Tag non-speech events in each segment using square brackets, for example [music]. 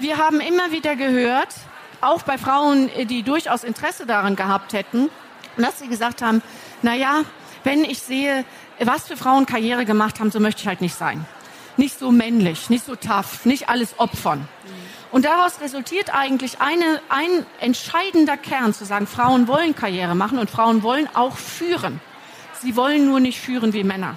wir haben immer wieder gehört, auch bei Frauen, die durchaus Interesse daran gehabt hätten, dass sie gesagt haben, na ja, wenn ich sehe, was für Frauen Karriere gemacht haben, so möchte ich halt nicht sein. Nicht so männlich, nicht so tough, nicht alles opfern. Und daraus resultiert eigentlich eine, ein entscheidender Kern, zu sagen, Frauen wollen Karriere machen und Frauen wollen auch führen. Sie wollen nur nicht führen wie Männer.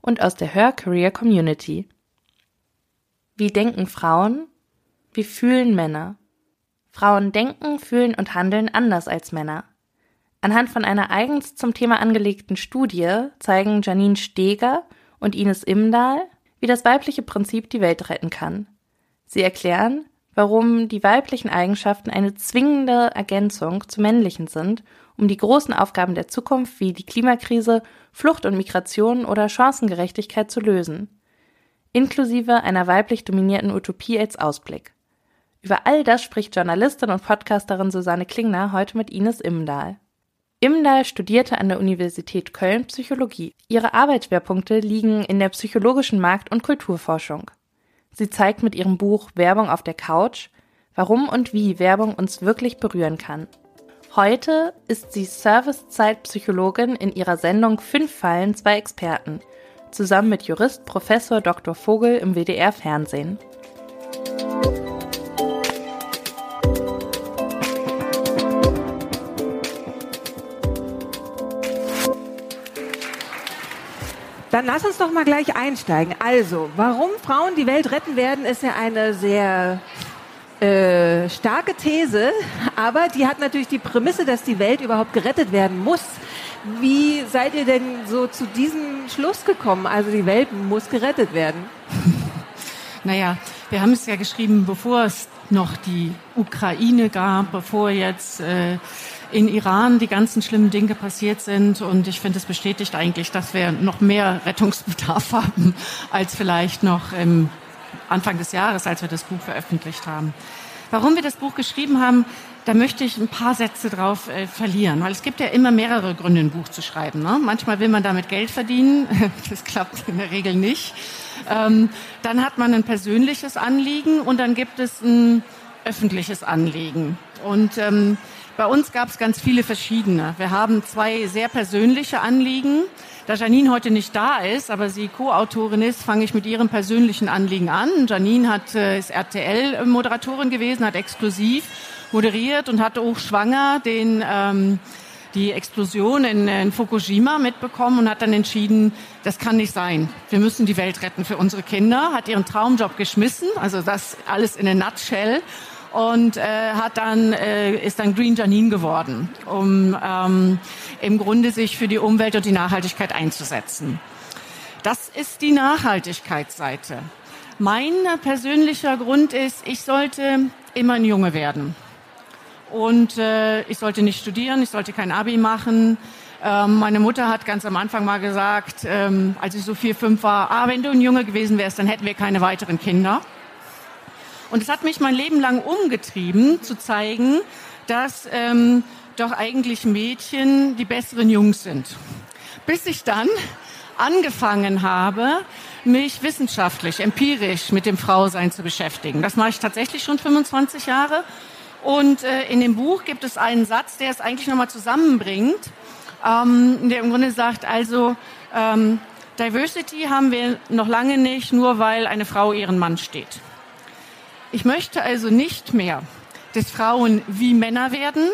und aus der Her Career Community. Wie denken Frauen? Wie fühlen Männer? Frauen denken, fühlen und handeln anders als Männer. Anhand von einer eigens zum Thema angelegten Studie zeigen Janine Steger und Ines Imdahl, wie das weibliche Prinzip die Welt retten kann. Sie erklären, warum die weiblichen Eigenschaften eine zwingende Ergänzung zu männlichen sind um die großen Aufgaben der Zukunft wie die Klimakrise, Flucht und Migration oder Chancengerechtigkeit zu lösen, inklusive einer weiblich dominierten Utopie als Ausblick. Über all das spricht Journalistin und Podcasterin Susanne Klingner heute mit Ines Imdahl. Imdahl studierte an der Universität Köln Psychologie. Ihre Arbeitsschwerpunkte liegen in der psychologischen Markt- und Kulturforschung. Sie zeigt mit ihrem Buch Werbung auf der Couch, warum und wie Werbung uns wirklich berühren kann. Heute ist sie Servicezeitpsychologin in ihrer Sendung Fünf Fallen, zwei Experten, zusammen mit Jurist Professor Dr. Vogel im WDR Fernsehen. Dann lass uns doch mal gleich einsteigen. Also, warum Frauen die Welt retten werden, ist ja eine sehr äh, starke These, aber die hat natürlich die Prämisse, dass die Welt überhaupt gerettet werden muss. Wie seid ihr denn so zu diesem Schluss gekommen? Also die Welt muss gerettet werden. [laughs] Naja, wir haben es ja geschrieben, bevor es noch die Ukraine gab, bevor jetzt äh, in Iran die ganzen schlimmen Dinge passiert sind. Und ich finde, es bestätigt eigentlich, dass wir noch mehr Rettungsbedarf [laughs] haben als vielleicht noch im Anfang des Jahres, als wir das Buch veröffentlicht haben. Warum wir das Buch geschrieben haben, da möchte ich ein paar Sätze drauf äh, verlieren, weil es gibt ja immer mehrere Gründe, ein Buch zu schreiben. Ne? Manchmal will man damit Geld verdienen, [laughs] das klappt in der Regel nicht. Ähm, dann hat man ein persönliches Anliegen und dann gibt es ein öffentliches Anliegen. Und ähm, bei uns gab es ganz viele verschiedene. Wir haben zwei sehr persönliche Anliegen. Da Janine heute nicht da ist, aber sie Co-Autorin ist, fange ich mit ihrem persönlichen Anliegen an. Janine hat, äh, ist RTL-Moderatorin gewesen, hat exklusiv moderiert und hatte auch schwanger den, ähm, die Explosion in, in Fukushima mitbekommen und hat dann entschieden, das kann nicht sein. Wir müssen die Welt retten für unsere Kinder, hat ihren Traumjob geschmissen, also das alles in a nutshell und äh, hat dann äh, ist dann Green Janine geworden, um ähm, im Grunde sich für die Umwelt und die Nachhaltigkeit einzusetzen. Das ist die Nachhaltigkeitsseite. Mein persönlicher Grund ist, ich sollte immer ein Junge werden. Und äh, ich sollte nicht studieren, ich sollte kein Abi machen. Ähm, meine Mutter hat ganz am Anfang mal gesagt, ähm, als ich so vier, fünf war, ah, wenn du ein Junge gewesen wärst, dann hätten wir keine weiteren Kinder. Und es hat mich mein Leben lang umgetrieben, zu zeigen, dass ähm, doch eigentlich Mädchen die besseren Jungs sind. Bis ich dann angefangen habe, mich wissenschaftlich, empirisch mit dem Frausein zu beschäftigen. Das mache ich tatsächlich schon 25 Jahre. Und äh, in dem Buch gibt es einen Satz, der es eigentlich nochmal zusammenbringt, ähm, der im Grunde sagt, also ähm, Diversity haben wir noch lange nicht, nur weil eine Frau ihren Mann steht. Ich möchte also nicht mehr, dass Frauen wie Männer werden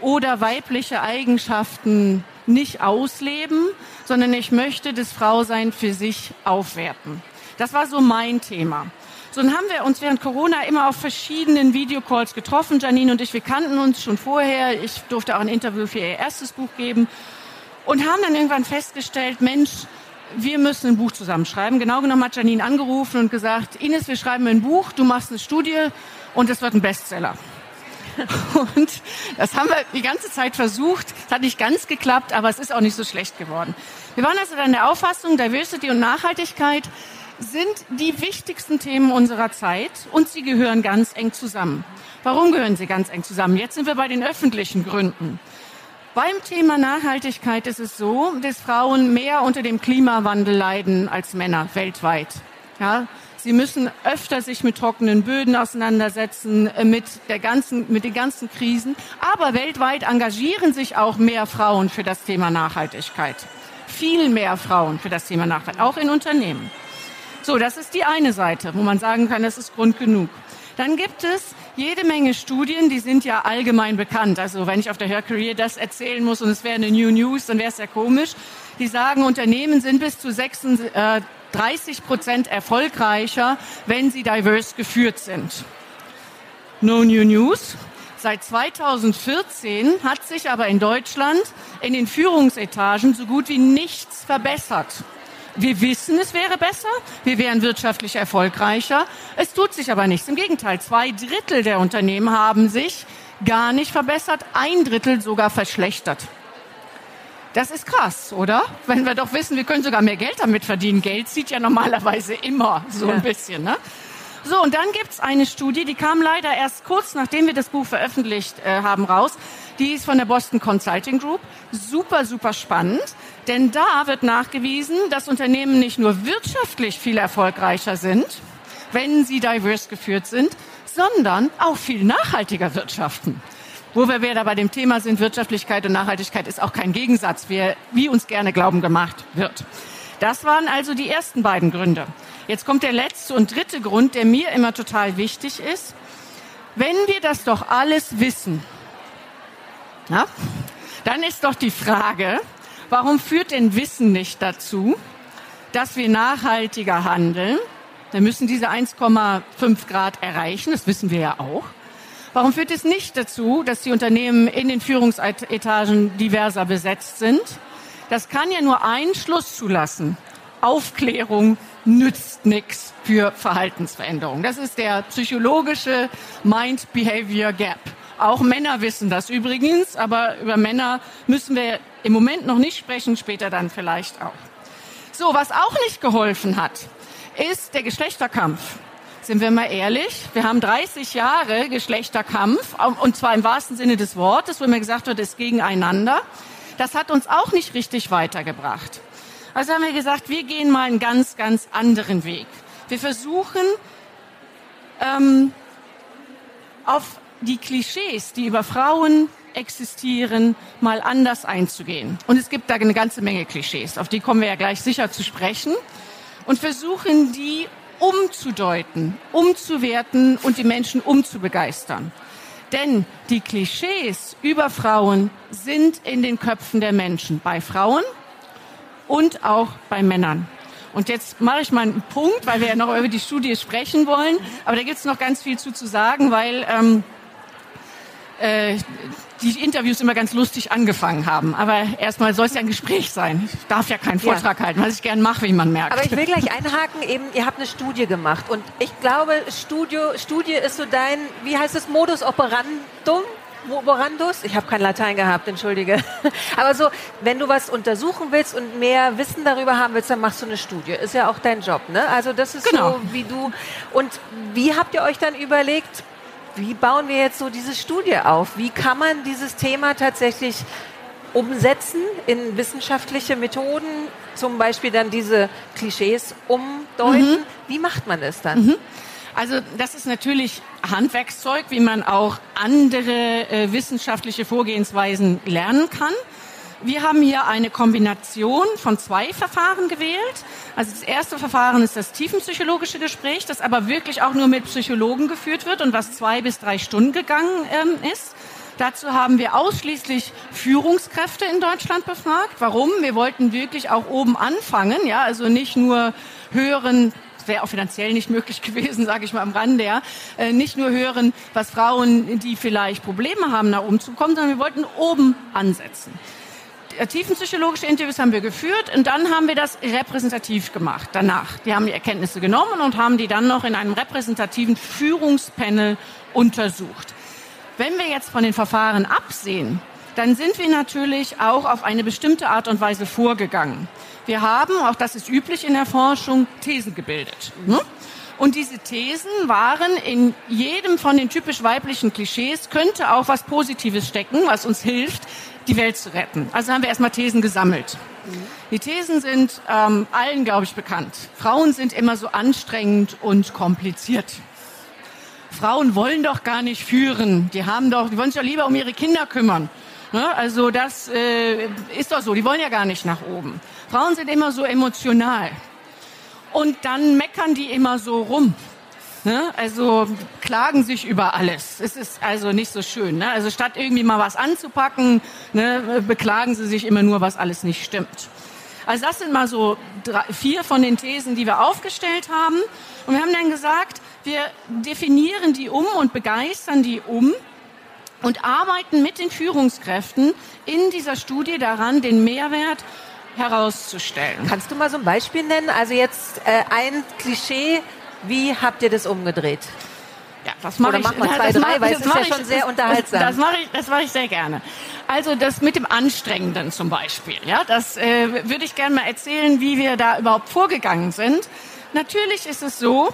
oder weibliche Eigenschaften nicht ausleben, sondern ich möchte das Frausein für sich aufwerten. Das war so mein Thema. So, dann haben wir uns während Corona immer auf verschiedenen Videocalls getroffen. Janine und ich, wir kannten uns schon vorher. Ich durfte auch ein Interview für ihr erstes Buch geben. und haben dann irgendwann festgestellt, Mensch, wir müssen ein Buch zusammenschreiben. Genau genommen hat Janine angerufen und gesagt, Ines, wir schreiben ein Buch, du machst eine Studie und es wird ein Bestseller. [laughs] Und das haben wir die ganze Zeit versucht. Es hat nicht ganz geklappt, aber es ist auch nicht so schlecht geworden. Wir waren also dann der Auffassung, Diversity und Nachhaltigkeit sind die wichtigsten Themen unserer Zeit und sie gehören ganz eng zusammen. Warum gehören sie ganz eng zusammen? Jetzt sind wir bei den öffentlichen Gründen. Beim Thema Nachhaltigkeit ist es so, dass Frauen mehr unter dem Klimawandel leiden als Männer weltweit. Ja, sie müssen öfter sich mit trockenen Böden auseinandersetzen, äh, mit der ganzen, mit den ganzen Krisen. Aber weltweit engagieren sich auch mehr Frauen für das Thema Nachhaltigkeit. Viel mehr Frauen für das Thema Nachhaltigkeit, auch in Unternehmen. So, das ist die eine Seite, wo man sagen kann, das ist Grund genug. Dann gibt es jede Menge Studien, die sind ja allgemein bekannt. Also wenn ich auf der Her das erzählen muss und es wäre eine New News, dann wäre es ja komisch. Die sagen, Unternehmen sind bis zu 36 äh, Prozent erfolgreicher, wenn sie diverse geführt sind. No New News. Seit 2014 hat sich aber in Deutschland in den Führungsetagen so gut wie nichts verbessert. Wir wissen, es wäre besser, wir wären wirtschaftlich erfolgreicher. Es tut sich aber nichts. Im Gegenteil, zwei Drittel der Unternehmen haben sich gar nicht verbessert, ein Drittel sogar verschlechtert. Das ist krass, oder? Wenn wir doch wissen, wir können sogar mehr Geld damit verdienen. Geld zieht ja normalerweise immer so ein bisschen. Ne? So, und dann gibt's eine Studie, die kam leider erst kurz nachdem wir das Buch veröffentlicht äh, haben raus. Die ist von der Boston Consulting Group. Super, super spannend. Denn da wird nachgewiesen, dass Unternehmen nicht nur wirtschaftlich viel erfolgreicher sind, wenn sie divers geführt sind, sondern auch viel nachhaltiger wirtschaften. Wo wir wieder bei dem Thema sind, Wirtschaftlichkeit und Nachhaltigkeit ist auch kein Gegensatz, wie uns gerne glauben gemacht wird. Das waren also die ersten beiden Gründe. Jetzt kommt der letzte und dritte Grund, der mir immer total wichtig ist. Wenn wir das doch alles wissen, na, dann ist doch die Frage, warum führt denn Wissen nicht dazu, dass wir nachhaltiger handeln? Wir müssen diese 1,5 Grad erreichen, das wissen wir ja auch. Warum führt es nicht dazu, dass die Unternehmen in den Führungsetagen diverser besetzt sind? Das kann ja nur einen Schluss zulassen. Aufklärung nützt nichts für Verhaltensveränderung. Das ist der psychologische Mind-Behavior Gap. Auch Männer wissen das übrigens, aber über Männer müssen wir im Moment noch nicht sprechen, später dann vielleicht auch. So, was auch nicht geholfen hat, ist der Geschlechterkampf. Sind wir mal ehrlich? Wir haben 30 Jahre Geschlechterkampf, und zwar im wahrsten Sinne des Wortes, wo mir gesagt wird, es gegeneinander. Das hat uns auch nicht richtig weitergebracht. Also haben wir gesagt, wir gehen mal einen ganz, ganz anderen Weg. Wir versuchen ähm, auf die Klischees, die über Frauen existieren, mal anders einzugehen. Und es gibt da eine ganze Menge Klischees, auf die kommen wir ja gleich sicher zu sprechen. Und versuchen, die umzudeuten, umzuwerten und die Menschen umzubegeistern. Denn die Klischees über Frauen sind in den Köpfen der Menschen, bei Frauen und auch bei Männern. Und jetzt mache ich mal einen Punkt, weil wir ja noch über die Studie sprechen wollen. Aber da gibt es noch ganz viel zu, zu sagen, weil ähm, äh, die Interviews immer ganz lustig angefangen haben. Aber erstmal soll es ja ein Gespräch sein. Ich darf ja keinen Vortrag ja. halten, was ich gern mache, wie man merkt. Aber ich will gleich einhaken, eben, ihr habt eine Studie gemacht. Und ich glaube, Studio, Studie ist so dein, wie heißt es, Modus operandum? Operandus? Ich habe kein Latein gehabt, entschuldige. [laughs] Aber so, wenn du was untersuchen willst und mehr Wissen darüber haben willst, dann machst du eine Studie. Ist ja auch dein Job, ne? Also das ist genau. so, wie du. Und wie habt ihr euch dann überlegt, wie bauen wir jetzt so diese Studie auf? Wie kann man dieses Thema tatsächlich umsetzen in wissenschaftliche Methoden, zum Beispiel dann diese Klischees umdeuten? Mhm. Wie macht man es dann? Mhm. Also das ist natürlich Handwerkszeug, wie man auch andere äh, wissenschaftliche Vorgehensweisen lernen kann. Wir haben hier eine Kombination von zwei Verfahren gewählt. Also das erste Verfahren ist das tiefenpsychologische Gespräch, das aber wirklich auch nur mit Psychologen geführt wird und was zwei bis drei Stunden gegangen ähm, ist. Dazu haben wir ausschließlich Führungskräfte in Deutschland befragt. Warum? Wir wollten wirklich auch oben anfangen, ja, also nicht nur hören, wäre auch finanziell nicht möglich [laughs] gewesen, sage ich mal am Rande, ja. Äh, nicht nur hören, was Frauen, die vielleicht Probleme haben, nach oben zu kommen, sondern wir wollten oben ansetzen tiefenpsychologische Interviews haben wir geführt und dann haben wir das repräsentativ gemacht danach. Die haben die Erkenntnisse genommen und haben die dann noch in einem repräsentativen Führungspanel untersucht. Wenn wir jetzt von den Verfahren absehen, dann sind wir natürlich auch auf eine bestimmte Art und Weise vorgegangen. Wir haben, auch das ist üblich in der Forschung, Thesen gebildet. Ne? Und diese Thesen waren in jedem von den typisch weiblichen Klischees könnte auch was Positives stecken, was uns hilft, die Welt zu retten. Also haben wir erstmal Thesen gesammelt. Die Thesen sind ähm, allen, glaube ich, bekannt. Frauen sind immer so anstrengend und kompliziert. Frauen wollen doch gar nicht führen. Die haben doch, die wollen sich doch lieber um ihre Kinder kümmern. Ne? Also das äh, ist doch so. Die wollen ja gar nicht nach oben. Frauen sind immer so emotional. Und dann meckern die immer so rum. Ne? Also klagen sich über alles. Es ist also nicht so schön. Ne? Also statt irgendwie mal was anzupacken, ne, beklagen sie sich immer nur, was alles nicht stimmt. Also das sind mal so drei, vier von den Thesen, die wir aufgestellt haben. Und wir haben dann gesagt, wir definieren die um und begeistern die um und arbeiten mit den Führungskräften in dieser Studie daran, den Mehrwert herauszustellen. Kannst du mal so ein Beispiel nennen? Also jetzt äh, ein Klischee, wie habt ihr das umgedreht? Ja, das mache ich. Mach mal zwei, drei, weil es ist ja schon sehr das, unterhaltsam. Das, das mache ich, das mache ich sehr gerne. Also das mit dem Anstrengenden zum Beispiel. Ja, das äh, würde ich gerne mal erzählen, wie wir da überhaupt vorgegangen sind. Natürlich ist es so,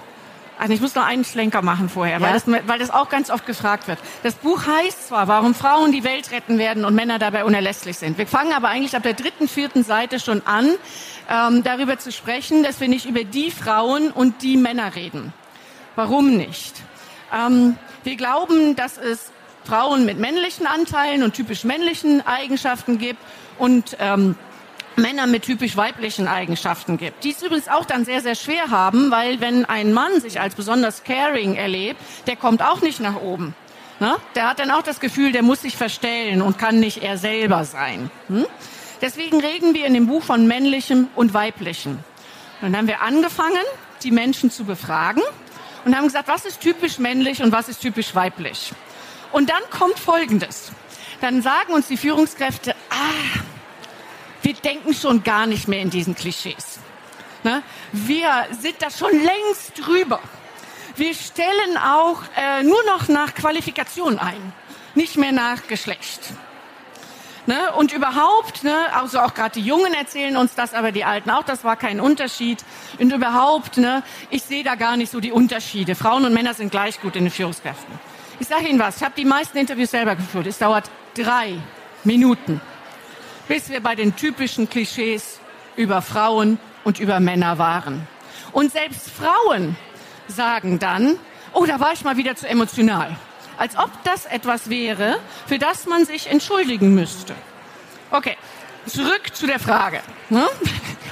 also ich muss noch einen Schlenker machen vorher, ja? weil, das, weil das auch ganz oft gefragt wird. Das Buch heißt zwar, warum Frauen die Welt retten werden und Männer dabei unerlässlich sind. Wir fangen aber eigentlich ab der dritten, vierten Seite schon an, ähm, darüber zu sprechen, dass wir nicht über die Frauen und die Männer reden. Warum nicht? Ähm, wir glauben, dass es Frauen mit männlichen Anteilen und typisch männlichen Eigenschaften gibt und ähm, Männer mit typisch weiblichen Eigenschaften gibt. Die es übrigens auch dann sehr, sehr schwer haben, weil wenn ein Mann sich als besonders caring erlebt, der kommt auch nicht nach oben. Ne? Der hat dann auch das Gefühl, der muss sich verstellen und kann nicht er selber sein. Hm? Deswegen reden wir in dem Buch von männlichem und weiblichem. Und dann haben wir angefangen, die Menschen zu befragen und haben gesagt, was ist typisch männlich und was ist typisch weiblich. Und dann kommt Folgendes. Dann sagen uns die Führungskräfte, ah, wir denken schon gar nicht mehr in diesen Klischees. Ne? Wir sind da schon längst drüber. Wir stellen auch äh, nur noch nach Qualifikation ein, nicht mehr nach Geschlecht. Ne? Und überhaupt, ne, also auch gerade die Jungen erzählen uns das, aber die Alten auch, das war kein Unterschied. Und überhaupt, ne, ich sehe da gar nicht so die Unterschiede. Frauen und Männer sind gleich gut in den Führungskräften. Ich sage Ihnen was, ich habe die meisten Interviews selber geführt. Es dauert drei Minuten bis wir bei den typischen Klischees über Frauen und über Männer waren. Und selbst Frauen sagen dann, oh, da war ich mal wieder zu emotional. Als ob das etwas wäre, für das man sich entschuldigen müsste. Okay, zurück zu der Frage. Ne?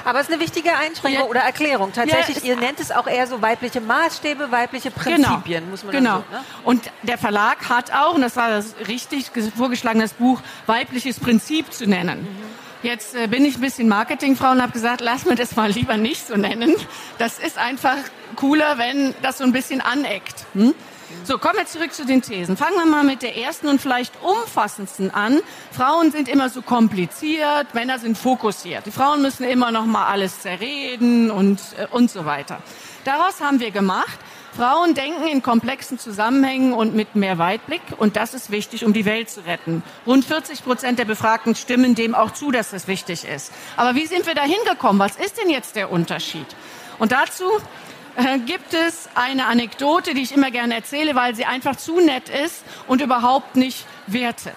Aber es ist eine wichtige Einschränkung ja. oder Erklärung. Tatsächlich, ja, ihr nennt es auch eher so weibliche Maßstäbe, weibliche genau. Prinzipien, genau. muss man genau. so, ne? Und der Verlag hat auch, und das war das richtig vorgeschlagene Buch, weibliches Prinzip zu nennen. Mhm. Jetzt äh, bin ich ein bisschen Marketingfrau und habe gesagt, lass mir das mal lieber nicht so nennen. Das ist einfach cooler, wenn das so ein bisschen aneckt. Hm? So, kommen wir zurück zu den Thesen. Fangen wir mal mit der ersten und vielleicht umfassendsten an. Frauen sind immer so kompliziert, Männer sind fokussiert. Die Frauen müssen immer noch mal alles zerreden und, äh, und so weiter. Daraus haben wir gemacht, Frauen denken in komplexen Zusammenhängen und mit mehr Weitblick und das ist wichtig, um die Welt zu retten. Rund 40 Prozent der Befragten stimmen dem auch zu, dass das wichtig ist. Aber wie sind wir da hingekommen? Was ist denn jetzt der Unterschied? Und dazu äh, gibt es eine Anekdote, die ich immer gerne erzähle, weil sie einfach zu nett ist und überhaupt nicht wertet.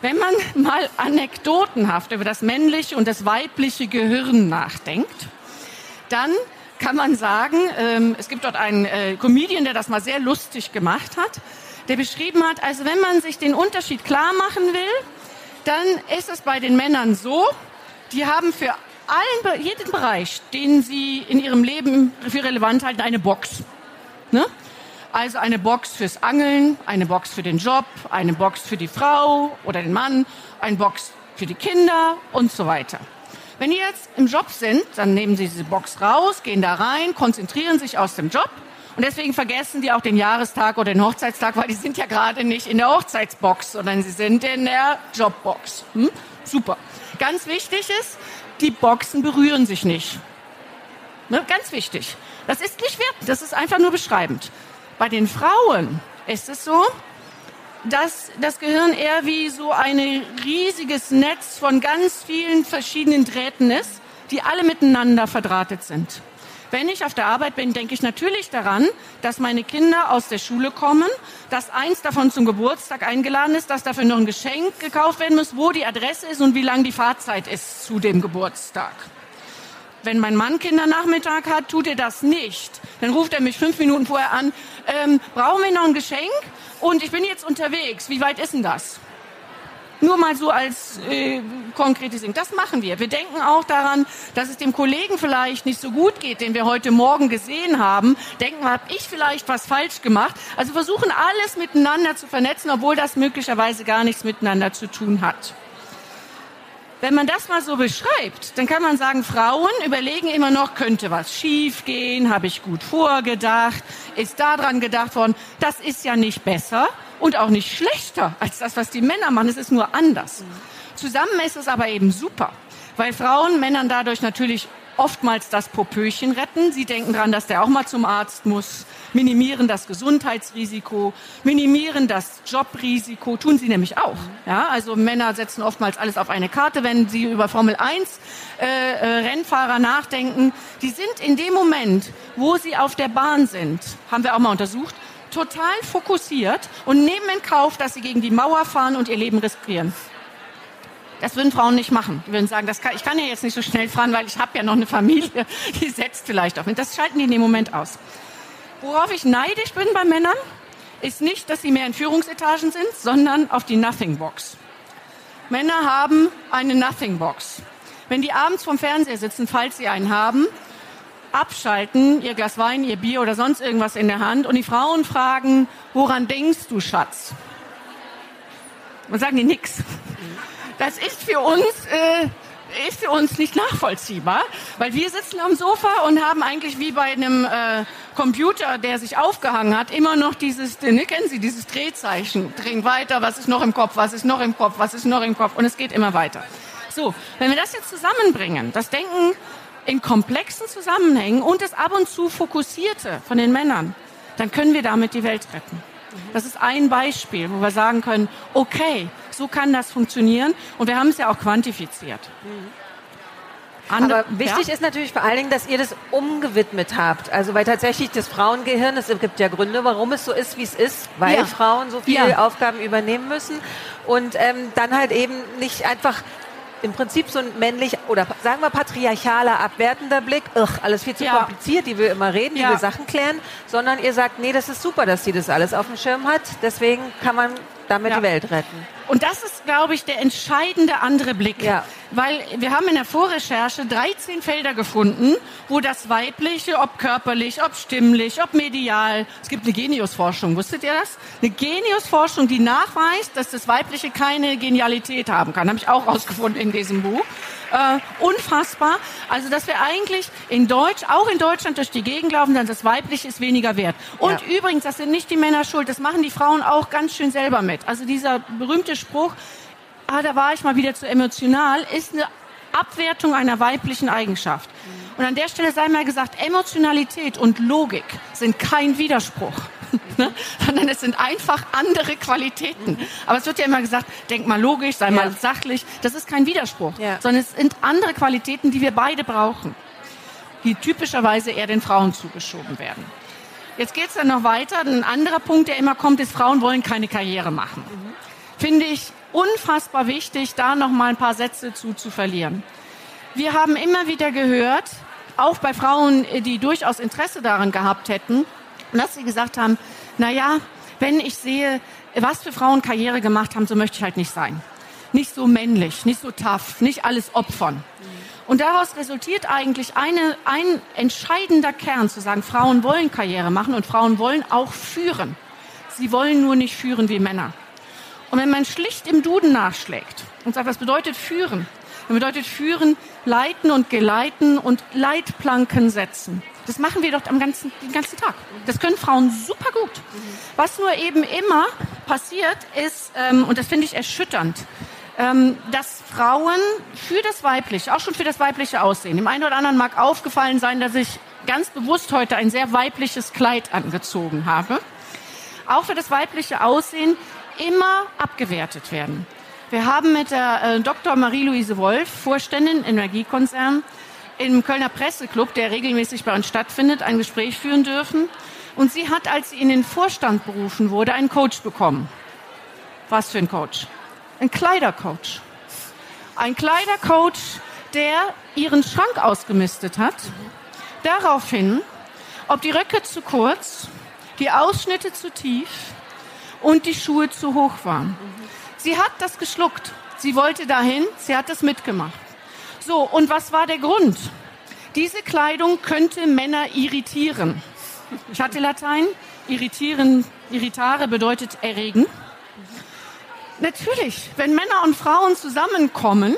Wenn man mal anekdotenhaft über das männliche und das weibliche Gehirn nachdenkt, dann kann man sagen, ähm, es gibt dort einen äh, Comedian, der das mal sehr lustig gemacht hat, der beschrieben hat, also wenn man sich den Unterschied klar machen will, dann ist es bei den Männern so, die haben für allen, jeden Bereich, den Sie in Ihrem Leben für relevant halten, eine Box. Ne? Also eine Box fürs Angeln, eine Box für den Job, eine Box für die Frau oder den Mann, eine Box für die Kinder und so weiter. Wenn die jetzt im Job sind, dann nehmen Sie diese Box raus, gehen da rein, konzentrieren sich aus dem Job und deswegen vergessen die auch den Jahrestag oder den Hochzeitstag, weil die sind ja gerade nicht in der Hochzeitsbox, sondern sie sind in der Jobbox. Hm? Super. Ganz wichtig ist, die Boxen berühren sich nicht. Ne? Ganz wichtig. Das ist nicht wertend, das ist einfach nur beschreibend. Bei den Frauen ist es so, dass das Gehirn eher wie so ein riesiges Netz von ganz vielen verschiedenen Drähten ist, die alle miteinander verdrahtet sind. Wenn ich auf der Arbeit bin, denke ich natürlich daran, dass meine Kinder aus der Schule kommen, dass eins davon zum Geburtstag eingeladen ist, dass dafür noch ein Geschenk gekauft werden muss, wo die Adresse ist und wie lang die Fahrzeit ist zu dem Geburtstag. Wenn mein Mann Kindernachmittag hat, tut er das nicht. Dann ruft er mich fünf Minuten vorher an, ähm, brauchen wir noch ein Geschenk? Und ich bin jetzt unterwegs. Wie weit ist denn das? Nur mal so als äh, Konkretisierung. Das machen wir. Wir denken auch daran, dass es dem Kollegen vielleicht nicht so gut geht, den wir heute Morgen gesehen haben. Denken habe ich vielleicht was falsch gemacht? Also versuchen alles miteinander zu vernetzen, obwohl das möglicherweise gar nichts miteinander zu tun hat. Wenn man das mal so beschreibt, dann kann man sagen, Frauen überlegen immer noch, könnte was schiefgehen, habe ich gut vorgedacht, ist daran gedacht worden. Das ist ja nicht besser und auch nicht schlechter als das, was die Männer machen. Es ist nur anders. Zusammen ist es aber eben super, weil Frauen Männern dadurch natürlich oftmals das Popöchen retten. Sie denken daran, dass der auch mal zum Arzt muss, minimieren das Gesundheitsrisiko, minimieren das Jobrisiko, tun sie nämlich auch. Ja, also Männer setzen oftmals alles auf eine Karte, wenn sie über Formel 1 äh, äh, Rennfahrer nachdenken. Die sind in dem Moment, wo sie auf der Bahn sind, haben wir auch mal untersucht, total fokussiert und nehmen in Kauf, dass sie gegen die Mauer fahren und ihr Leben riskieren. Das würden Frauen nicht machen. Die würden sagen, kann, ich kann ja jetzt nicht so schnell fahren, weil ich habe ja noch eine Familie, [laughs] die setzt vielleicht auf. Und das schalten die in dem Moment aus. Worauf ich neidisch bin bei Männern, ist nicht, dass sie mehr in Führungsetagen sind, sondern auf die Nothing Box. Männer haben eine Nothing Box. Wenn die abends vom Fernseher sitzen, falls sie einen haben, abschalten, ihr Glas Wein, ihr Bier oder sonst irgendwas in der Hand und die Frauen fragen, woran denkst du, Schatz? Und sagen die nix. Das ist für uns, äh, ist für uns nicht nachvollziehbar, weil wir sitzen am Sofa und haben eigentlich wie bei einem äh, Computer, der sich aufgehangen hat, immer noch dieses, ne, kennen Sie, dieses Drehzeichen. Drehen weiter, was ist noch im Kopf, was ist noch im Kopf, was ist noch im Kopf und es geht immer weiter. So, wenn wir das jetzt zusammenbringen, das Denken in komplexen Zusammenhängen und das ab und zu Fokussierte von den Männern, dann können wir damit die Welt retten. Das ist ein Beispiel, wo wir sagen können, okay, so kann das funktionieren. Und wir haben es ja auch quantifiziert. Andere, Aber wichtig ja? ist natürlich vor allen Dingen, dass ihr das umgewidmet habt. Also weil tatsächlich das Frauengehirn, es gibt ja Gründe, warum es so ist, wie es ist, weil ja. Frauen so viele ja. Aufgaben übernehmen müssen und ähm, dann halt eben nicht einfach im Prinzip so ein männlich oder sagen wir patriarchaler, abwertender Blick, ugh, alles viel zu ja. kompliziert, die will immer reden, die will Sachen klären, sondern ihr sagt, nee, das ist super, dass sie das alles auf dem Schirm hat, deswegen kann man damit ja. die Welt retten. Und das ist, glaube ich, der entscheidende andere Blick. Ja. Weil wir haben in der Vorrecherche 13 Felder gefunden, wo das Weibliche, ob körperlich, ob stimmlich, ob medial, es gibt eine Geniusforschung, wusstet ihr das? Eine Geniusforschung, die nachweist, dass das Weibliche keine Genialität haben kann. Habe ich auch rausgefunden in diesem Buch. Äh, unfassbar. Also, dass wir eigentlich in Deutsch, auch in Deutschland durch die Gegend laufen, dann das Weibliche ist weniger wert. Und ja. übrigens, das sind nicht die Männer schuld, das machen die Frauen auch ganz schön selber mit. Also dieser berühmte Spruch, ah, da war ich mal wieder zu emotional, ist eine Abwertung einer weiblichen Eigenschaft. Und an der Stelle sei mal gesagt, Emotionalität und Logik sind kein Widerspruch. [laughs] ne? sondern es sind einfach andere Qualitäten. Aber es wird ja immer gesagt, denk mal logisch, sei ja. mal sachlich. Das ist kein Widerspruch, ja. sondern es sind andere Qualitäten, die wir beide brauchen, die typischerweise eher den Frauen zugeschoben werden. Jetzt geht es dann noch weiter. Ein anderer Punkt, der immer kommt, ist, Frauen wollen keine Karriere machen. Mhm. Finde ich unfassbar wichtig, da noch mal ein paar Sätze zu, zu verlieren. Wir haben immer wieder gehört, auch bei Frauen, die durchaus Interesse daran gehabt hätten, dass sie gesagt haben, na ja, wenn ich sehe, was für Frauen Karriere gemacht haben, so möchte ich halt nicht sein. Nicht so männlich, nicht so tough, nicht alles opfern. Und daraus resultiert eigentlich eine, ein entscheidender Kern zu sagen, Frauen wollen Karriere machen und Frauen wollen auch führen. Sie wollen nur nicht führen wie Männer. Und wenn man schlicht im Duden nachschlägt und sagt, was bedeutet führen? Dann bedeutet führen, leiten und geleiten und Leitplanken setzen. Das machen wir doch am ganzen, den ganzen Tag. Das können Frauen super gut. Was nur eben immer passiert ist, ähm, und das finde ich erschütternd, ähm, dass Frauen für das Weibliche, auch schon für das weibliche Aussehen, dem einen oder anderen mag aufgefallen sein, dass ich ganz bewusst heute ein sehr weibliches Kleid angezogen habe, auch für das weibliche Aussehen immer abgewertet werden. Wir haben mit der äh, Dr. Marie-Louise Wolf, Vorständin Energiekonzern, im Kölner Presseclub, der regelmäßig bei uns stattfindet, ein Gespräch führen dürfen. Und sie hat, als sie in den Vorstand berufen wurde, einen Coach bekommen. Was für ein Coach? Ein Kleidercoach. Ein Kleidercoach, der ihren Schrank ausgemistet hat, daraufhin, ob die Röcke zu kurz, die Ausschnitte zu tief und die Schuhe zu hoch waren. Sie hat das geschluckt. Sie wollte dahin, sie hat das mitgemacht. So, und was war der Grund? Diese Kleidung könnte Männer irritieren. Ich hatte Latein. Irritieren, irritare bedeutet erregen. Natürlich, wenn Männer und Frauen zusammenkommen,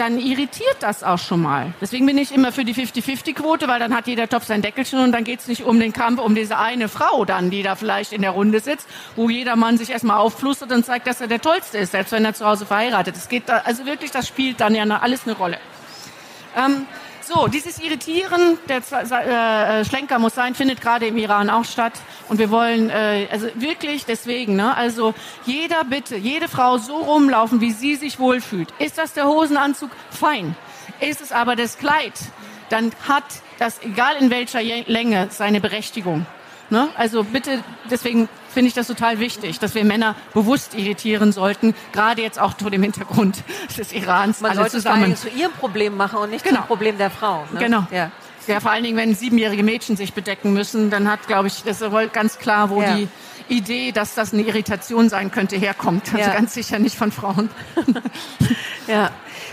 dann irritiert das auch schon mal. Deswegen bin ich immer für die 50-50-Quote, weil dann hat jeder Topf sein Deckelchen und dann geht es nicht um den Kampf um diese eine Frau dann, die da vielleicht in der Runde sitzt, wo jeder Mann sich erstmal aufflustert und zeigt, dass er der Tollste ist, selbst wenn er zu Hause verheiratet ist. geht da, also wirklich, das spielt dann ja alles eine Rolle. Ähm, so, dieses Irritieren, der äh, Schlenker muss sein, findet gerade im Iran auch statt. Und wir wollen, äh, also wirklich deswegen, ne, also jeder bitte, jede Frau so rumlaufen, wie sie sich wohlfühlt. Ist das der Hosenanzug? Fein. Ist es aber das Kleid? Dann hat das, egal in welcher Länge, seine Berechtigung. Ne? Also bitte, deswegen finde ich das total wichtig, dass wir Männer bewusst irritieren sollten, gerade jetzt auch vor dem Hintergrund [laughs] des Irans. Man sollte zusammen. es zu ihrem Problem machen und nicht genau. zum Problem der Frau. Ne? Genau. Ja. ja, vor allen Dingen, wenn siebenjährige Mädchen sich bedecken müssen, dann hat, glaube ich, das ist wohl ganz klar, wo ja. die Idee, dass das eine Irritation sein könnte, herkommt. Also ja. ganz sicher nicht von Frauen. [laughs] [laughs] ja.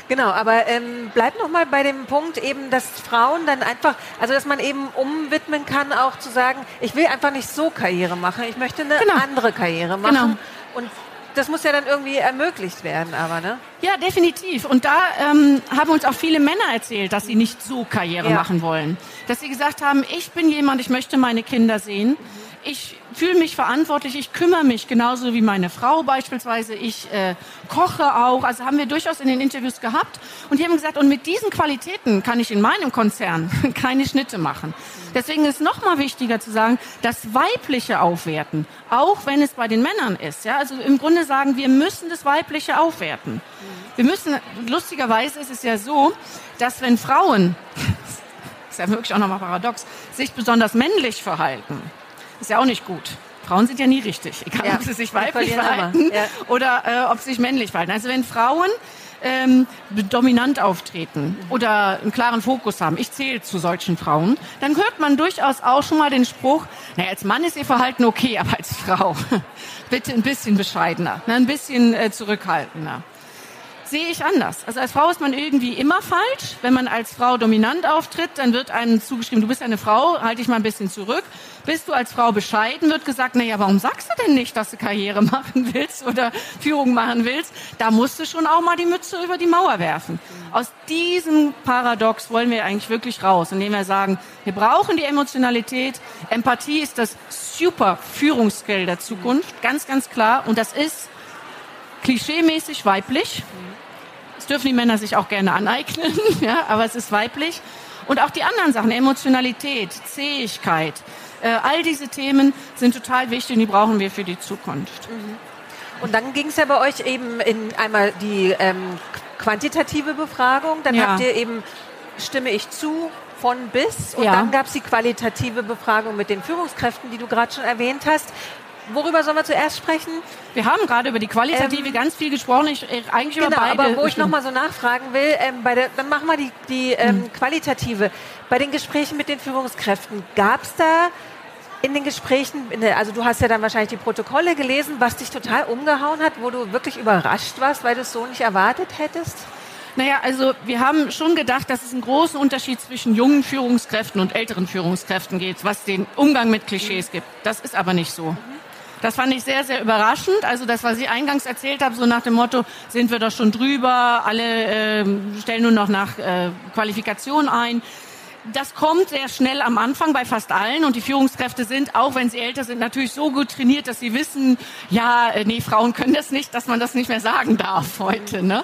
Genau, aber ähm, bleibt noch mal bei dem Punkt eben, dass Frauen dann einfach, also dass man eben umwidmen kann, auch zu sagen, ich will einfach nicht so Karriere machen, ich möchte eine genau. andere Karriere machen. Genau. Und das muss ja dann irgendwie ermöglicht werden, aber ne? Ja, definitiv. Und da ähm, haben uns auch viele Männer erzählt, dass sie nicht so Karriere ja. machen wollen. Dass sie gesagt haben, ich bin jemand, ich möchte meine Kinder sehen. Ich fühle mich verantwortlich, ich kümmere mich genauso wie meine Frau beispielsweise. Ich äh, koche auch. Also haben wir durchaus in den Interviews gehabt. Und die haben gesagt, und mit diesen Qualitäten kann ich in meinem Konzern [laughs] keine Schnitte machen. Deswegen ist noch mal wichtiger zu sagen, das Weibliche aufwerten, auch wenn es bei den Männern ist. Ja, also im Grunde sagen, wir müssen das Weibliche aufwerten. Wir müssen, lustigerweise ist es ja so, dass wenn Frauen, [laughs] ist ja wirklich auch nochmal paradox, sich besonders männlich verhalten, ist ja auch nicht gut. Frauen sind ja nie richtig, egal ja. ob sie sich weiblich verhalten ja. oder äh, ob sie sich männlich verhalten. Also wenn Frauen ähm, dominant auftreten oder einen klaren Fokus haben, ich zähle zu solchen Frauen, dann hört man durchaus auch schon mal den Spruch, naja, als Mann ist ihr Verhalten okay, aber als Frau [laughs] bitte ein bisschen bescheidener, ne, ein bisschen äh, zurückhaltender sehe ich anders. Also als Frau ist man irgendwie immer falsch. Wenn man als Frau dominant auftritt, dann wird einem zugeschrieben, du bist eine Frau, halte dich mal ein bisschen zurück. Bist du als Frau bescheiden, wird gesagt, naja, warum sagst du denn nicht, dass du Karriere [laughs] machen willst oder Führung machen willst? Da musst du schon auch mal die Mütze über die Mauer werfen. Aus diesem Paradox wollen wir eigentlich wirklich raus, indem wir sagen, wir brauchen die Emotionalität. Empathie ist das super Führungsskill der Zukunft, ganz, ganz klar. Und das ist klischeemäßig weiblich dürfen die Männer sich auch gerne aneignen, [laughs] ja, aber es ist weiblich. Und auch die anderen Sachen, Emotionalität, Zähigkeit, äh, all diese Themen sind total wichtig und die brauchen wir für die Zukunft. Mhm. Und dann ging es ja bei euch eben in einmal die ähm, quantitative Befragung, dann ja. habt ihr eben stimme ich zu von bis und ja. dann gab es die qualitative Befragung mit den Führungskräften, die du gerade schon erwähnt hast. Worüber sollen wir zuerst sprechen? Wir haben gerade über die qualitative ähm, ganz viel gesprochen. Ich, äh, eigentlich genau, über beide. aber wo ich nochmal so nachfragen will, ähm, bei der, dann machen wir die, die ähm, hm. qualitative. Bei den Gesprächen mit den Führungskräften, gab es da in den Gesprächen, in der, also du hast ja dann wahrscheinlich die Protokolle gelesen, was dich total umgehauen hat, wo du wirklich überrascht warst, weil du es so nicht erwartet hättest? Naja, also wir haben schon gedacht, dass es einen großen Unterschied zwischen jungen Führungskräften und älteren Führungskräften geht, was den Umgang mit Klischees gibt. Das ist aber nicht so. Mhm. Das fand ich sehr, sehr überraschend. Also das, was ich eingangs erzählt habe, so nach dem Motto, sind wir doch schon drüber, alle äh, stellen nur noch nach äh, Qualifikation ein. das kommt sehr schnell am Anfang bei fast allen und die Führungskräfte sind, auch wenn sie älter sind, natürlich so gut trainiert, dass sie wissen, ja, äh, nee, Frauen können das nicht, dass man das nicht mehr sagen darf [laughs] heute. Ne?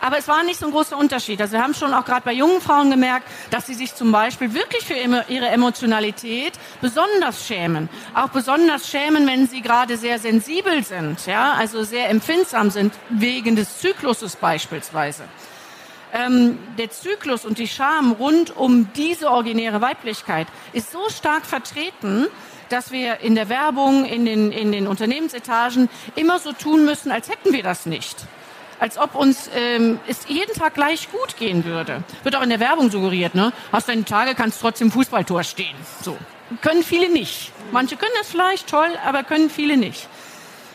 Aber es war nicht so ein großer Unterschied. Also wir haben schon auch gerade bei jungen Frauen gemerkt, dass sie sich zum Beispiel wirklich für ihre Emotionalität besonders schämen. Auch besonders schämen, wenn sie gerade sehr sensibel sind, ja, also sehr empfindsam sind, wegen des Zykluses beispielsweise. Ähm, der Zyklus und die Scham rund um diese originäre Weiblichkeit ist so stark vertreten, dass wir in der Werbung, in den, in den Unternehmensetagen immer so tun müssen, als hätten wir das nicht als ob uns ähm, es jeden Tag gleich gut gehen würde. Wird auch in der Werbung suggeriert, ne? Hast deine Tage, kannst trotzdem Fußballtor stehen. So. Können viele nicht. Manche können das vielleicht, toll, aber können viele nicht.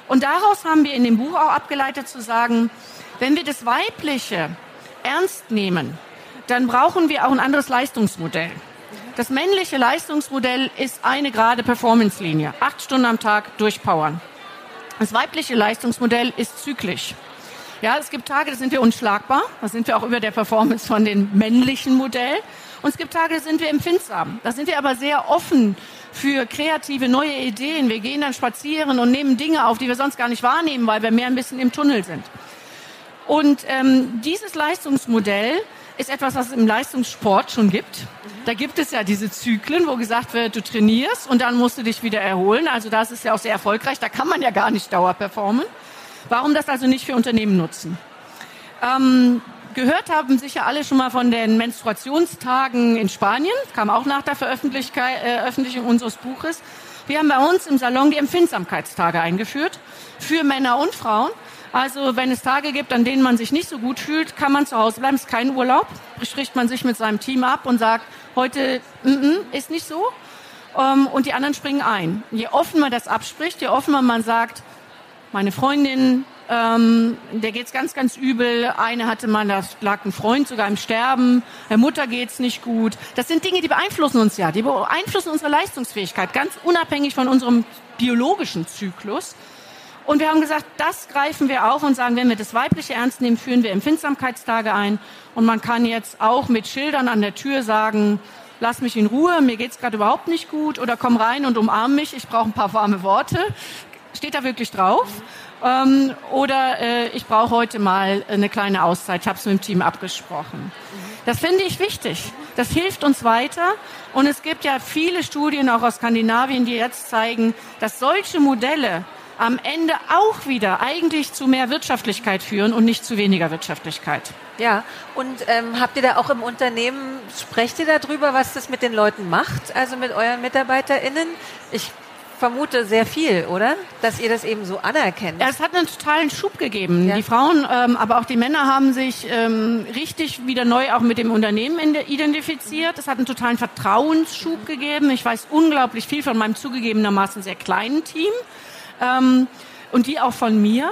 Und daraus haben wir in dem Buch auch abgeleitet zu sagen, wenn wir das Weibliche ernst nehmen, dann brauchen wir auch ein anderes Leistungsmodell. Das männliche Leistungsmodell ist eine gerade Performance-Linie. Acht Stunden am Tag durchpowern. Das weibliche Leistungsmodell ist zyklisch. Ja, es gibt Tage, da sind wir unschlagbar. Da sind wir auch über der Performance von dem männlichen Modell. Und es gibt Tage, da sind wir empfindsam. Da sind wir aber sehr offen für kreative neue Ideen. Wir gehen dann spazieren und nehmen Dinge auf, die wir sonst gar nicht wahrnehmen, weil wir mehr ein bisschen im Tunnel sind. Und ähm, dieses Leistungsmodell ist etwas, was es im Leistungssport schon gibt. Da gibt es ja diese Zyklen, wo gesagt wird, du trainierst und dann musst du dich wieder erholen. Also das ist ja auch sehr erfolgreich. Da kann man ja gar nicht dauer performen. Warum das also nicht für Unternehmen nutzen? Ähm, gehört haben sicher alle schon mal von den Menstruationstagen in Spanien, kam auch nach der äh, Veröffentlichung unseres Buches. Wir haben bei uns im Salon die Empfindsamkeitstage eingeführt für Männer und Frauen. Also wenn es Tage gibt, an denen man sich nicht so gut fühlt, kann man zu Hause bleiben. Es ist kein Urlaub. Spricht man sich mit seinem Team ab und sagt, heute mm -mm, ist nicht so. Ähm, und die anderen springen ein. Je offener man das abspricht, je offener man sagt, meine Freundin, ähm, der geht's ganz, ganz übel. Eine hatte mal, da lag ein Freund sogar im Sterben. Der Mutter geht's nicht gut. Das sind Dinge, die beeinflussen uns ja. Die beeinflussen unsere Leistungsfähigkeit, ganz unabhängig von unserem biologischen Zyklus. Und wir haben gesagt, das greifen wir auf und sagen, wenn wir das Weibliche ernst nehmen, führen wir Empfindsamkeitstage ein. Und man kann jetzt auch mit Schildern an der Tür sagen, lass mich in Ruhe, mir geht's gerade überhaupt nicht gut oder komm rein und umarm mich, ich brauche ein paar warme Worte. Steht da wirklich drauf? Ähm, oder äh, ich brauche heute mal eine kleine Auszeit. Ich habe es mit dem Team abgesprochen. Das finde ich wichtig. Das hilft uns weiter. Und es gibt ja viele Studien auch aus Skandinavien, die jetzt zeigen, dass solche Modelle am Ende auch wieder eigentlich zu mehr Wirtschaftlichkeit führen und nicht zu weniger Wirtschaftlichkeit. Ja, und ähm, habt ihr da auch im Unternehmen, sprecht ihr darüber, was das mit den Leuten macht, also mit euren MitarbeiterInnen? Ich vermute sehr viel, oder? Dass ihr das eben so anerkennt. Ja, es hat einen totalen Schub gegeben. Ja. Die Frauen, ähm, aber auch die Männer haben sich ähm, richtig wieder neu auch mit dem Unternehmen identifiziert. Es hat einen totalen Vertrauensschub mhm. gegeben. Ich weiß unglaublich viel von meinem zugegebenermaßen sehr kleinen Team ähm, und die auch von mir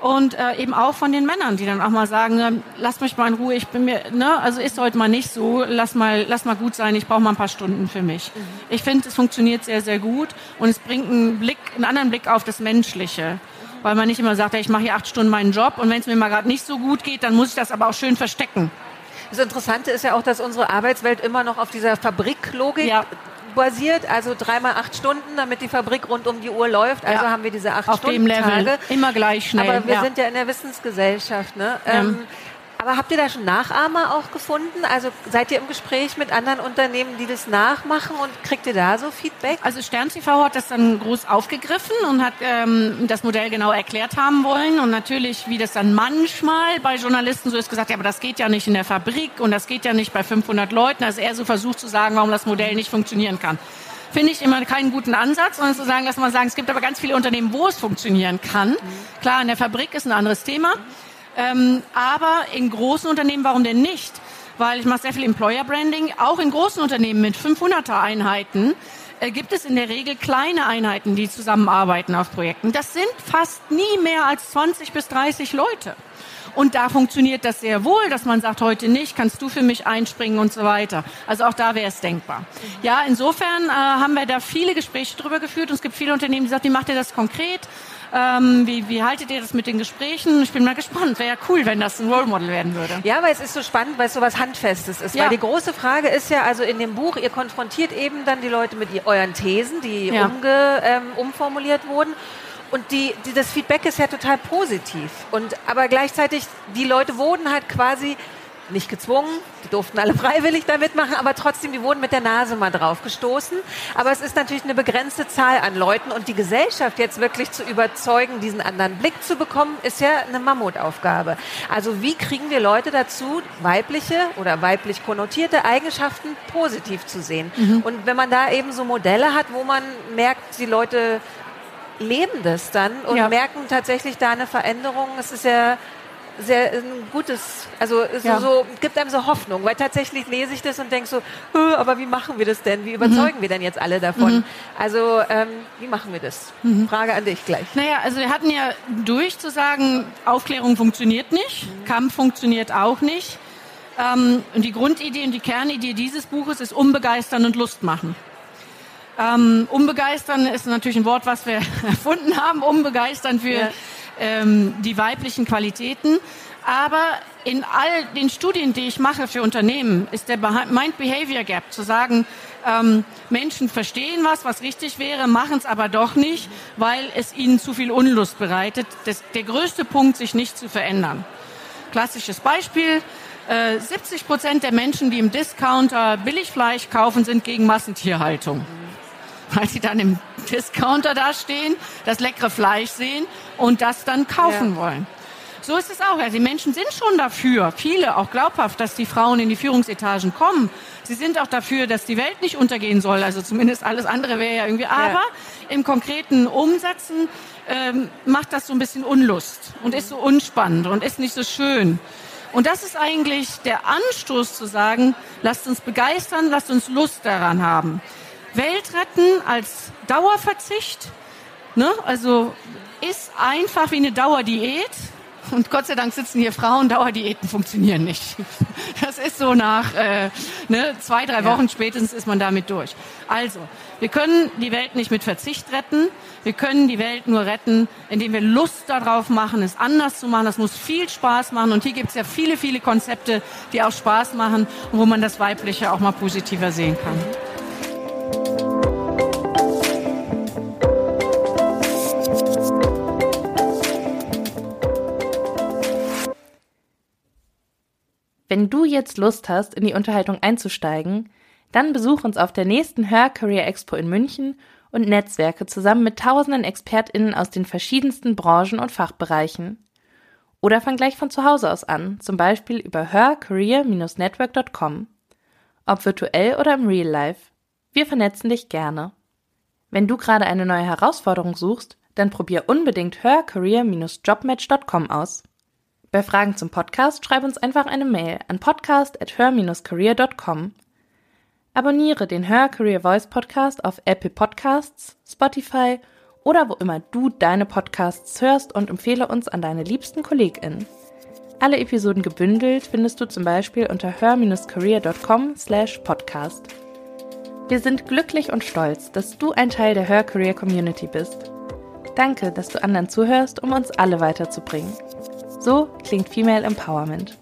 und äh, eben auch von den Männern, die dann auch mal sagen, äh, lass mich mal in Ruhe, ich bin mir, ne, also ist heute mal nicht so, lass mal, lass mal gut sein, ich brauche mal ein paar Stunden für mich. Mhm. Ich finde, es funktioniert sehr, sehr gut und es bringt einen Blick, einen anderen Blick auf das Menschliche. Weil man nicht immer sagt, ja, ich mache hier acht Stunden meinen Job und wenn es mir mal gerade nicht so gut geht, dann muss ich das aber auch schön verstecken. Das Interessante ist ja auch, dass unsere Arbeitswelt immer noch auf dieser Fabriklogik ja basiert, also dreimal acht Stunden, damit die Fabrik rund um die Uhr läuft. Also ja. haben wir diese acht Auf Stunden dem Level. Tage. Immer gleich schnell. Aber wir ja. sind ja in der Wissensgesellschaft. Ne? Ähm, aber habt ihr da schon Nachahmer auch gefunden? Also seid ihr im Gespräch mit anderen Unternehmen, die das nachmachen und kriegt ihr da so Feedback? Also Stern TV hat das dann groß aufgegriffen und hat ähm, das Modell genau erklärt haben wollen. Und natürlich, wie das dann manchmal bei Journalisten so ist, gesagt, ja, aber das geht ja nicht in der Fabrik und das geht ja nicht bei 500 Leuten. Also er so versucht zu sagen, warum das Modell nicht funktionieren kann finde ich immer keinen guten Ansatz, sondern zu sagen, dass man sagen, es gibt aber ganz viele Unternehmen, wo es funktionieren kann. Klar, in der Fabrik ist ein anderes Thema. Ähm, aber in großen Unternehmen, warum denn nicht? Weil ich mache sehr viel Employer Branding. Auch in großen Unternehmen mit 500er Einheiten äh, gibt es in der Regel kleine Einheiten, die zusammenarbeiten auf Projekten. Das sind fast nie mehr als 20 bis 30 Leute. Und da funktioniert das sehr wohl, dass man sagt, heute nicht, kannst du für mich einspringen und so weiter. Also auch da wäre es denkbar. Ja, insofern äh, haben wir da viele Gespräche drüber geführt und es gibt viele Unternehmen, die sagen, wie macht ihr das konkret? Ähm, wie, wie haltet ihr das mit den Gesprächen? Ich bin mal gespannt. Wäre ja cool, wenn das ein Role Model werden würde. Ja, weil es ist so spannend, weil es so was Handfestes ist. Ja. Weil die große Frage ist ja, also in dem Buch, ihr konfrontiert eben dann die Leute mit euren Thesen, die ja. umge, ähm, umformuliert wurden. Und die, die, das Feedback ist ja total positiv. Und, aber gleichzeitig, die Leute wurden halt quasi nicht gezwungen, die durften alle [laughs] freiwillig da mitmachen, aber trotzdem, die wurden mit der Nase mal drauf gestoßen. Aber es ist natürlich eine begrenzte Zahl an Leuten und die Gesellschaft jetzt wirklich zu überzeugen, diesen anderen Blick zu bekommen, ist ja eine Mammutaufgabe. Also wie kriegen wir Leute dazu, weibliche oder weiblich konnotierte Eigenschaften positiv zu sehen? Mhm. Und wenn man da eben so Modelle hat, wo man merkt, die Leute leben das dann und ja. merken tatsächlich da eine Veränderung, es ist ja sehr ein gutes, also so, ja. so, gibt einem so Hoffnung, weil tatsächlich lese ich das und denke so, aber wie machen wir das denn? Wie überzeugen mhm. wir denn jetzt alle davon? Mhm. Also ähm, wie machen wir das? Mhm. Frage an dich gleich. Naja, also wir hatten ja durch zu sagen, Aufklärung funktioniert nicht, mhm. Kampf funktioniert auch nicht. Ähm, und die Grundidee und die Kernidee dieses Buches ist umbegeistern und Lust machen. Ähm, umbegeistern ist natürlich ein Wort, was wir [laughs] erfunden haben. Umbegeistern für ja ähm, die weiblichen Qualitäten. Aber in all den Studien, die ich mache für Unternehmen, ist der Mind-Behavior Gap zu sagen, ähm, Menschen verstehen was, was richtig wäre, machen es aber doch nicht, weil es ihnen zu viel Unlust bereitet. Das, der größte Punkt, sich nicht zu verändern. Klassisches Beispiel. Äh, 70 Prozent der Menschen, die im Discounter Billigfleisch kaufen, sind gegen Massentierhaltung weil sie dann im Discounter da stehen, das leckere Fleisch sehen und das dann kaufen ja. wollen. So ist es auch. Also die Menschen sind schon dafür, viele auch glaubhaft, dass die Frauen in die Führungsetagen kommen. Sie sind auch dafür, dass die Welt nicht untergehen soll. Also zumindest alles andere wäre ja irgendwie. Aber im konkreten Umsetzen ähm, macht das so ein bisschen Unlust und ist so unspannend und ist nicht so schön. Und das ist eigentlich der Anstoß zu sagen, lasst uns begeistern, lasst uns Lust daran haben. Welt retten als Dauerverzicht, ne? also ist einfach wie eine Dauerdiät. Und Gott sei Dank sitzen hier Frauen, Dauerdiäten funktionieren nicht. [laughs] Das ist so nach äh, ne, zwei, drei Wochen ja. spätestens ist man damit durch. Also, wir können die Welt nicht mit Verzicht retten. Wir können die Welt nur retten, indem wir Lust darauf machen, es anders zu machen. Das muss viel Spaß machen. Und hier gibt es ja viele, viele Konzepte, die auch Spaß machen und wo man das Weibliche auch mal positiver sehen kann. Wenn du jetzt Lust hast, in die Unterhaltung einzusteigen, dann besuch uns auf der nächsten Hör Career Expo in München und Netzwerke zusammen mit tausenden ExpertInnen aus den verschiedensten Branchen und Fachbereichen. Oder fang gleich von zu Hause aus an, zum Beispiel über hörcareer-network.com. Ob virtuell oder im Real Life. Wir vernetzen dich gerne. Wenn du gerade eine neue Herausforderung suchst, dann probier unbedingt hörcareer-jobmatch.com aus. Bei Fragen zum Podcast schreib uns einfach eine Mail an podcast@her-career.com. Abonniere den Her Career Voice Podcast auf Apple Podcasts, Spotify oder wo immer du deine Podcasts hörst und empfehle uns an deine liebsten KollegInnen. Alle Episoden gebündelt findest du zum Beispiel unter her-career.com slash podcast. Wir sind glücklich und stolz, dass du ein Teil der Her Career Community bist. Danke, dass du anderen zuhörst, um uns alle weiterzubringen. So klingt Female Empowerment.